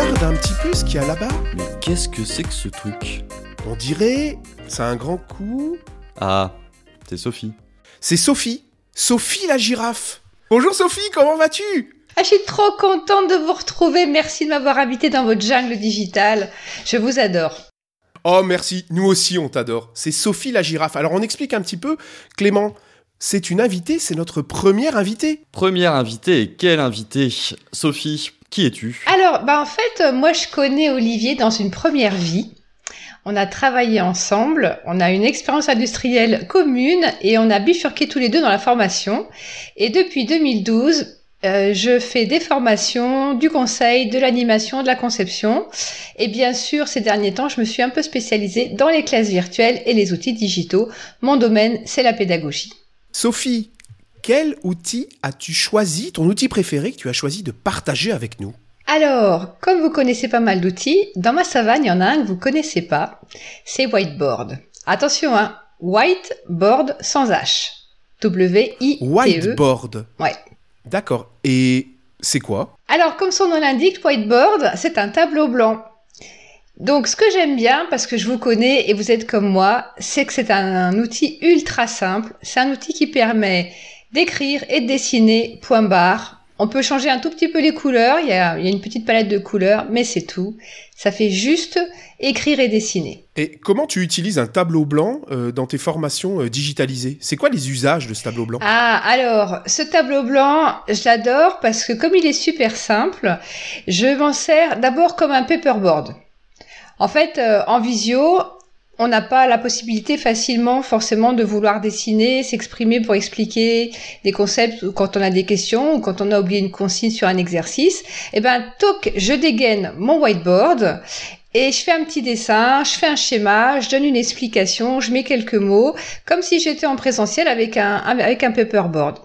regarde un petit peu ce qu'il y a là-bas Mais qu'est-ce que c'est que ce truc? On dirait, c'est un grand coup. Ah, c'est Sophie. C'est Sophie. Sophie la girafe. Bonjour Sophie, comment vas-tu? Ah, je suis trop contente de vous retrouver. Merci de m'avoir invité dans votre jungle digitale. Je vous adore. Oh merci, nous aussi on t'adore. C'est Sophie la girafe. Alors on explique un petit peu, Clément. C'est une invitée, c'est notre première invitée. Première invitée, et quelle invitée? Sophie, qui es-tu? Alors, bah en fait, euh, moi je connais Olivier dans une première vie. On a travaillé ensemble, on a une expérience industrielle commune et on a bifurqué tous les deux dans la formation. Et depuis 2012, euh, je fais des formations, du conseil, de l'animation, de la conception. Et bien sûr, ces derniers temps, je me suis un peu spécialisée dans les classes virtuelles et les outils digitaux. Mon domaine, c'est la pédagogie. Sophie, quel outil as-tu choisi, ton outil préféré que tu as choisi de partager avec nous? Alors, comme vous connaissez pas mal d'outils, dans ma savane, il y en a un que vous connaissez pas. C'est Whiteboard. Attention, hein, Whiteboard sans H. W-I-T-E. Whiteboard. Ouais. D'accord. Et c'est quoi? Alors, comme son nom l'indique, whiteboard, c'est un tableau blanc. Donc, ce que j'aime bien, parce que je vous connais et vous êtes comme moi, c'est que c'est un, un outil ultra simple. C'est un outil qui permet d'écrire et de dessiner point barre. On peut changer un tout petit peu les couleurs. Il y a, il y a une petite palette de couleurs, mais c'est tout. Ça fait juste écrire et dessiner. Et comment tu utilises un tableau blanc euh, dans tes formations euh, digitalisées? C'est quoi les usages de ce tableau blanc? Ah, alors, ce tableau blanc, je l'adore parce que comme il est super simple, je m'en sers d'abord comme un paperboard. En fait, euh, en visio, on n'a pas la possibilité facilement forcément de vouloir dessiner, s'exprimer pour expliquer des concepts ou quand on a des questions ou quand on a oublié une consigne sur un exercice. Eh ben, toc, je dégaine mon whiteboard et je fais un petit dessin, je fais un schéma, je donne une explication, je mets quelques mots, comme si j'étais en présentiel avec un, avec un paperboard.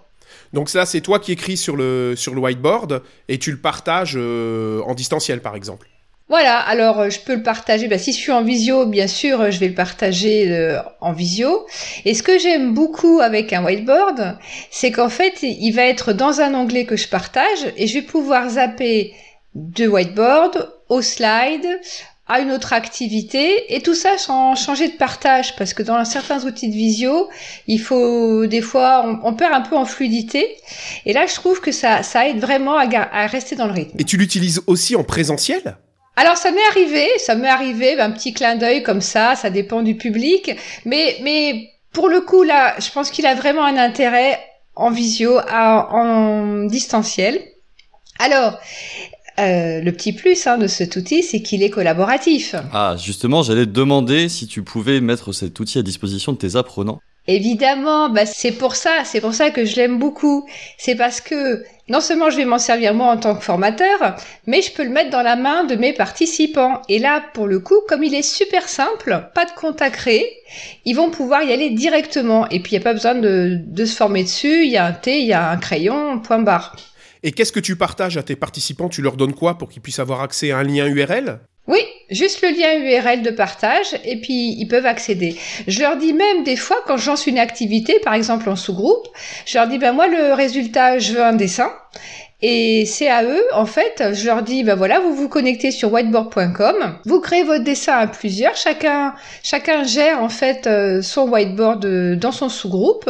Donc ça, c'est toi qui écris sur le, sur le whiteboard et tu le partages euh, en distanciel, par exemple. Voilà, alors euh, je peux le partager. Bah, si je suis en visio, bien sûr, euh, je vais le partager euh, en visio. Et ce que j'aime beaucoup avec un whiteboard, c'est qu'en fait, il va être dans un onglet que je partage et je vais pouvoir zapper de whiteboard au slide à une autre activité et tout ça sans changer de partage parce que dans certains outils de visio il faut des fois on, perd un peu en fluidité et là je trouve que ça aide vraiment à rester dans le rythme Et tu l'utilises aussi en présentiel? Alors ça m'est arrivé, ça m'est arrivé, un petit clin d'œil comme ça, ça dépend du public, mais mais pour le coup là, je pense qu'il a vraiment un intérêt en visio, à- en distanciel. Alors euh, le petit plus hein, de cet outil, c'est qu'il est collaboratif. Ah, justement, j'allais te demander si tu pouvais mettre cet outil à disposition de tes apprenants. Évidemment, bah c'est pour ça, c'est pour ça que je l'aime beaucoup. C'est parce que non seulement je vais m'en servir moi en tant que formateur, mais je peux le mettre dans la main de mes participants. Et là, pour le coup, comme il est super simple, pas de compte à créer, ils vont pouvoir y aller directement. Et puis il n'y a pas besoin de, de se former dessus. Il y a un thé, il y a un crayon, point barre. Et qu'est-ce que tu partages à tes participants? Tu leur donnes quoi pour qu'ils puissent avoir accès à un lien URL Oui, juste le lien URL de partage et puis ils peuvent accéder. Je leur dis même des fois quand je lance une activité, par exemple en sous-groupe, je leur dis ben moi le résultat, je veux un dessin. Et c'est à eux, en fait, je leur dis, ben voilà, vous vous connectez sur whiteboard.com, vous créez votre dessin à plusieurs, chacun, chacun gère en fait euh, son whiteboard euh, dans son sous-groupe.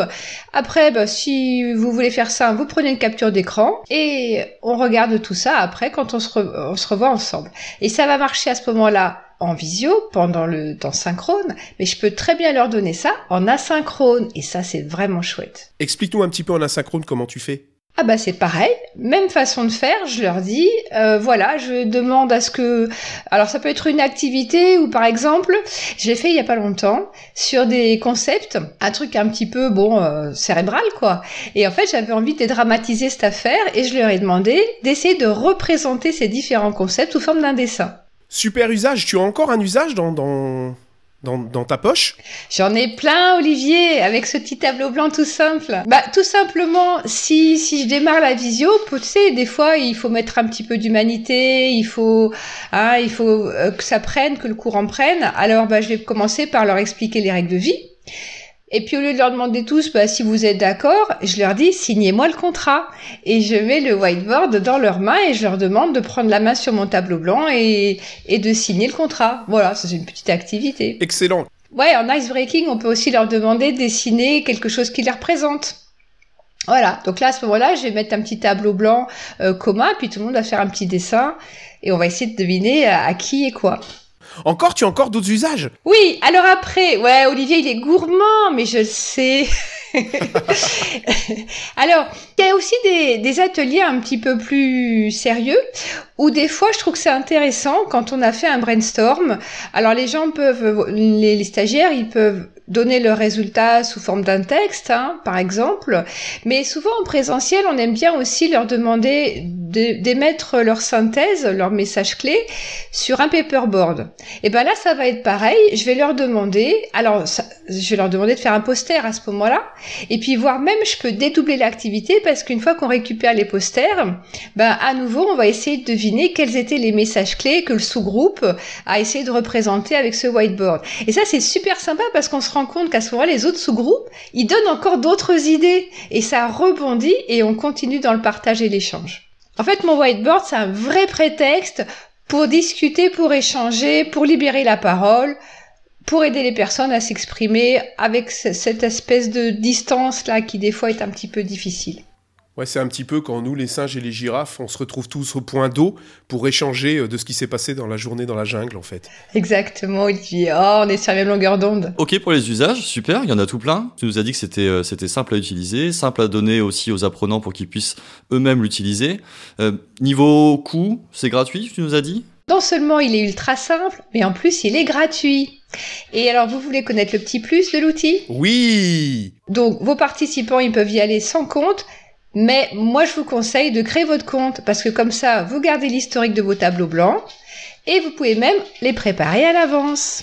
Après, ben, si vous voulez faire ça, vous prenez une capture d'écran et on regarde tout ça après quand on se, re- on se revoit ensemble. Et ça va marcher à ce moment-là en visio pendant le temps synchrone, mais je peux très bien leur donner ça en asynchrone et ça c'est vraiment chouette. Explique-nous un petit peu en asynchrone comment tu fais. Ah bah c'est pareil, même façon de faire, je leur dis, euh, voilà, je demande à ce que... Alors ça peut être une activité ou par exemple, j'ai fait il y a pas longtemps sur des concepts, un truc un petit peu, bon, euh, cérébral quoi. Et en fait j'avais envie de dédramatiser cette affaire et je leur ai demandé d'essayer de représenter ces différents concepts sous forme d'un dessin. Super usage, tu as encore un usage dans, dans, dans, ta poche J'en ai plein, Olivier, avec ce petit tableau blanc tout simple. Bah, tout simplement, si, si je démarre la visio, tu sais, des fois, il faut mettre un petit peu d'humanité, il faut, hein, il faut euh, que ça prenne, que le courant prenne. Alors, bah, je vais commencer par leur expliquer les règles de vie. Et puis au lieu de leur demander tous, bah, si vous êtes d'accord, je leur dis, signez-moi le contrat. Et je mets le whiteboard dans leurs mains et je leur demande de prendre la main sur mon tableau blanc et, et de signer le contrat. Voilà, c'est une petite activité. Excellent. Ouais, en ice breaking, on peut aussi leur demander de dessiner quelque chose qui les représente. Voilà, donc là à ce moment-là, je vais mettre un petit tableau blanc euh, commun, puis tout le monde va faire un petit dessin, et on va essayer de deviner à, à qui et quoi. Encore, tu as encore d'autres usages Oui, alors après, ouais, Olivier, il est gourmand, mais je le sais. alors, il y a aussi des, ateliers un petit peu plus sérieux où des fois je trouve que c'est intéressant quand on a fait un brainstorm. Alors les gens peuvent, les, les stagiaires, ils peuvent donner leurs résultats sous forme d'un texte, hein, par exemple. Mais souvent en présentiel, on aime bien aussi leur demander d'émettre leur synthèse, leur message clé sur un paperboard. Et ben là, ça va être pareil. Je vais leur demander, alors je vais leur demander de faire un poster à ce moment-là, et puis voire même je peux dédoubler l'activité parce qu'une fois qu'on récupère les posters, ben à nouveau on va essayer de deviner quels étaient les messages clés que le sous-groupe a essayé de représenter avec ce whiteboard. Et ça c'est super sympa parce qu'on se rend compte qu'à ce moment-là les autres sous-groupes ils donnent encore d'autres idées et ça rebondit et on continue dans le partage et l'échange. En fait mon whiteboard c'est un vrai prétexte pour discuter, pour échanger, pour libérer la parole, pour aider les personnes à s'exprimer avec cette espèce de distance là qui des fois est un petit peu difficile. Ouais, c'est un petit peu quand nous, les singes et les girafes, on se retrouve tous au point d'eau pour échanger euh, de ce qui s'est passé dans la journée dans la jungle, en fait. Exactement, Olivier. Oh, on est sur la même longueur d'onde. Ok pour les usages, super, il y en a tout plein. Tu nous as dit que c'était euh, c'était simple à utiliser, simple à donner aussi aux apprenants pour qu'ils puissent eux-mêmes l'utiliser. Euh, niveau coût, c'est gratuit, tu nous as dit? Non seulement il est ultra simple, mais en plus il est gratuit. Et alors, vous voulez connaître le petit plus de l'outil? Oui Donc, vos participants, ils peuvent y aller sans compte, mais moi, je vous conseille de créer votre compte, parce que comme ça, vous gardez l'historique de vos tableaux blancs, et vous pouvez même les préparer à l'avance.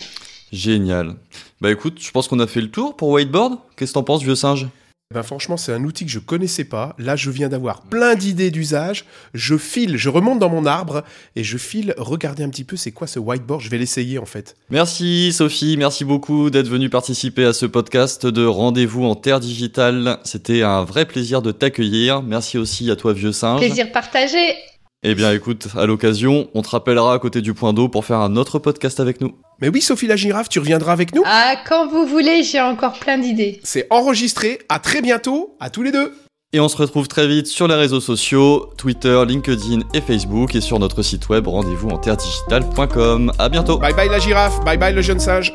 Génial. Bah écoute, je pense qu'on a fait le tour pour Whiteboard. Qu'est-ce que t'en penses, vieux singe? Ben franchement, c'est un outil que je connaissais pas. Là, je viens d'avoir plein d'idées d'usage. Je file, je remonte dans mon arbre et je file regarder un petit peu c'est quoi ce whiteboard. Je vais l'essayer en fait. Merci Sophie, merci beaucoup d'être venue participer à ce podcast de Rendez-vous en Terre Digitale. C'était un vrai plaisir de t'accueillir. Merci aussi à toi vieux singe. Plaisir partagé. Eh bien écoute, à l'occasion, on te rappellera à côté du point d'eau pour faire un autre podcast avec nous. Mais oui, Sophie la girafe, tu reviendras avec nous Ah, quand vous voulez, j'ai encore plein d'idées. C'est enregistré. À très bientôt, à tous les deux. Et on se retrouve très vite sur les réseaux sociaux, Twitter, LinkedIn et Facebook, et sur notre site web rendez-vous en terre digitale.com. À bientôt. Bye bye la girafe, bye bye le jeune singe.